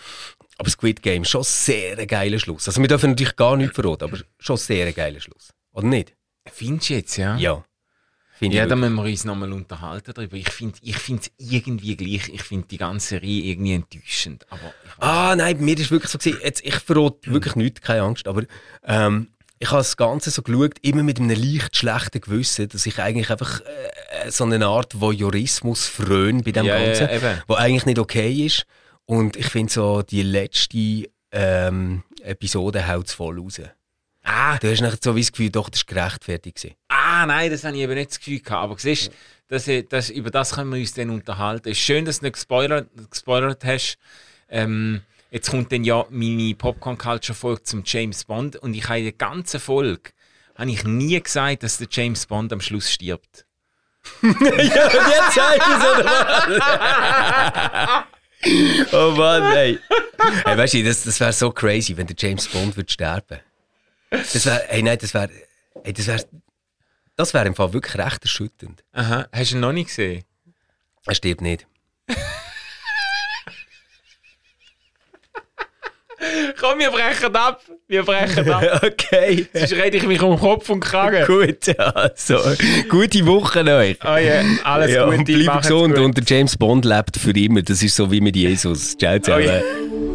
[SPEAKER 3] Aber Squid Game, schon sehr ein geiler Schluss. Also wir dürfen natürlich gar nichts verraten, aber schon sehr ein geiler Schluss. Oder nicht?
[SPEAKER 2] Findest du jetzt, ja?
[SPEAKER 3] Ja.
[SPEAKER 2] Ja, da müssen wir uns nochmal unterhalten darüber. Ich finde ich es irgendwie gleich. Ich finde die ganze Serie irgendwie enttäuschend. Aber
[SPEAKER 3] Ah, nein, bei mir ist wirklich so gewesen, jetzt, ich verrate wirklich nichts, keine Angst, aber ähm, ich habe das Ganze so geschaut, immer mit einem leicht schlechten Gewissen, dass ich eigentlich einfach äh, so eine Art Voyeurismus fröne bei dem
[SPEAKER 2] Ja,
[SPEAKER 3] Ganzen,
[SPEAKER 2] ja,
[SPEAKER 3] wo eigentlich nicht okay ist. Und ich finde so, die letzte ähm, Episode haut es voll raus.
[SPEAKER 2] Ah,
[SPEAKER 3] Du hast nachher so wie das Gefühl, doch, das war gerechtfertigt. gewesen.
[SPEAKER 2] ah, nein, das habe ich eben nicht das Gefühl gehabt. Aber siehst, das, das, über das können wir uns dann unterhalten. Es ist schön, dass du nicht gespoilert, gespoilert hast. Ähm, jetzt kommt dann ja meine Popcorn Culture Folge zum James Bond und ich habe in der ganzen Folge habe ich nie gesagt, dass der James Bond am Schluss stirbt.
[SPEAKER 3] ja, und jetzt zeig ich es, oder? oh Mann, ey. hey weißt du, das, das wäre so crazy, wenn der James Bond würde sterben. Das wäre, hey, nein, das wäre, hey, das wäre, das wäre im Fall wirklich recht erschütternd.
[SPEAKER 2] Aha, hast du ihn noch nicht gesehen?
[SPEAKER 3] Er stirbt nicht.
[SPEAKER 2] Komm, wir brechen ab. Wir brechen ab.
[SPEAKER 3] okay.
[SPEAKER 2] Sonst rede ich mich um Kopf und Kragen.
[SPEAKER 3] Gut, also, gute Woche euch.
[SPEAKER 2] Oh ja, alles
[SPEAKER 3] ja,
[SPEAKER 2] Gute.
[SPEAKER 3] und
[SPEAKER 2] macht's
[SPEAKER 3] gesund
[SPEAKER 2] gut.
[SPEAKER 3] und der James Bond lebt für immer. Das ist so wie mit Jesus. Ciao
[SPEAKER 2] Oh
[SPEAKER 3] zusammen.
[SPEAKER 2] ja.